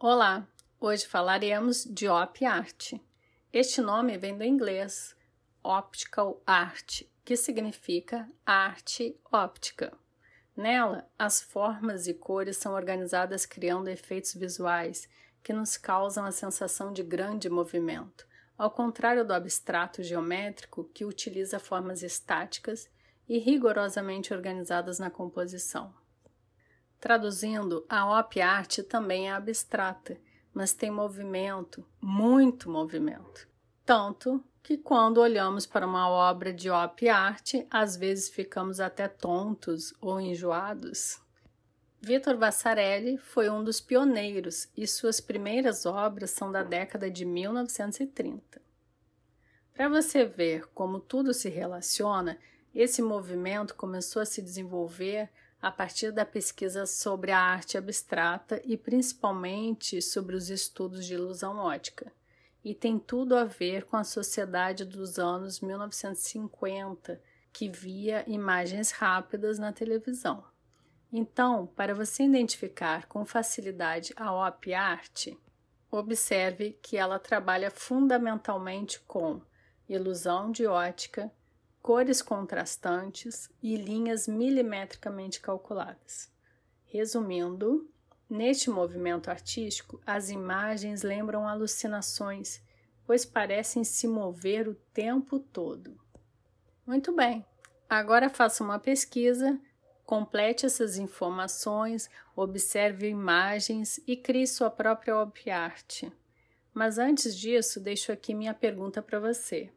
Olá, hoje falaremos de op art. Este nome vem do inglês optical art, que significa arte óptica. Nela, as formas e cores são organizadas criando efeitos visuais que nos causam a sensação de grande movimento, ao contrário do abstrato geométrico que utiliza formas estáticas e rigorosamente organizadas na composição. Traduzindo, a op art também é abstrata, mas tem movimento, muito movimento. Tanto que quando olhamos para uma obra de op art, às vezes ficamos até tontos ou enjoados. Vitor Vassarelli foi um dos pioneiros e suas primeiras obras são da década de 1930. Para você ver como tudo se relaciona, esse movimento começou a se desenvolver a partir da pesquisa sobre a arte abstrata e principalmente sobre os estudos de ilusão ótica, e tem tudo a ver com a sociedade dos anos 1950, que via imagens rápidas na televisão. Então, para você identificar com facilidade a op art, observe que ela trabalha fundamentalmente com ilusão de ótica, cores contrastantes e linhas milimetricamente calculadas. Resumindo, neste movimento artístico, as imagens lembram alucinações, pois parecem se mover o tempo todo. Muito bem, agora faça uma pesquisa, complete essas informações, observe imagens e crie sua própria obra arte. Mas antes disso, deixo aqui minha pergunta para você.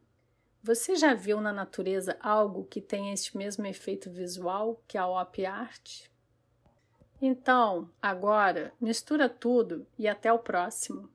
Você já viu na natureza algo que tem este mesmo efeito visual que a op art? Então, agora, mistura tudo e até o próximo.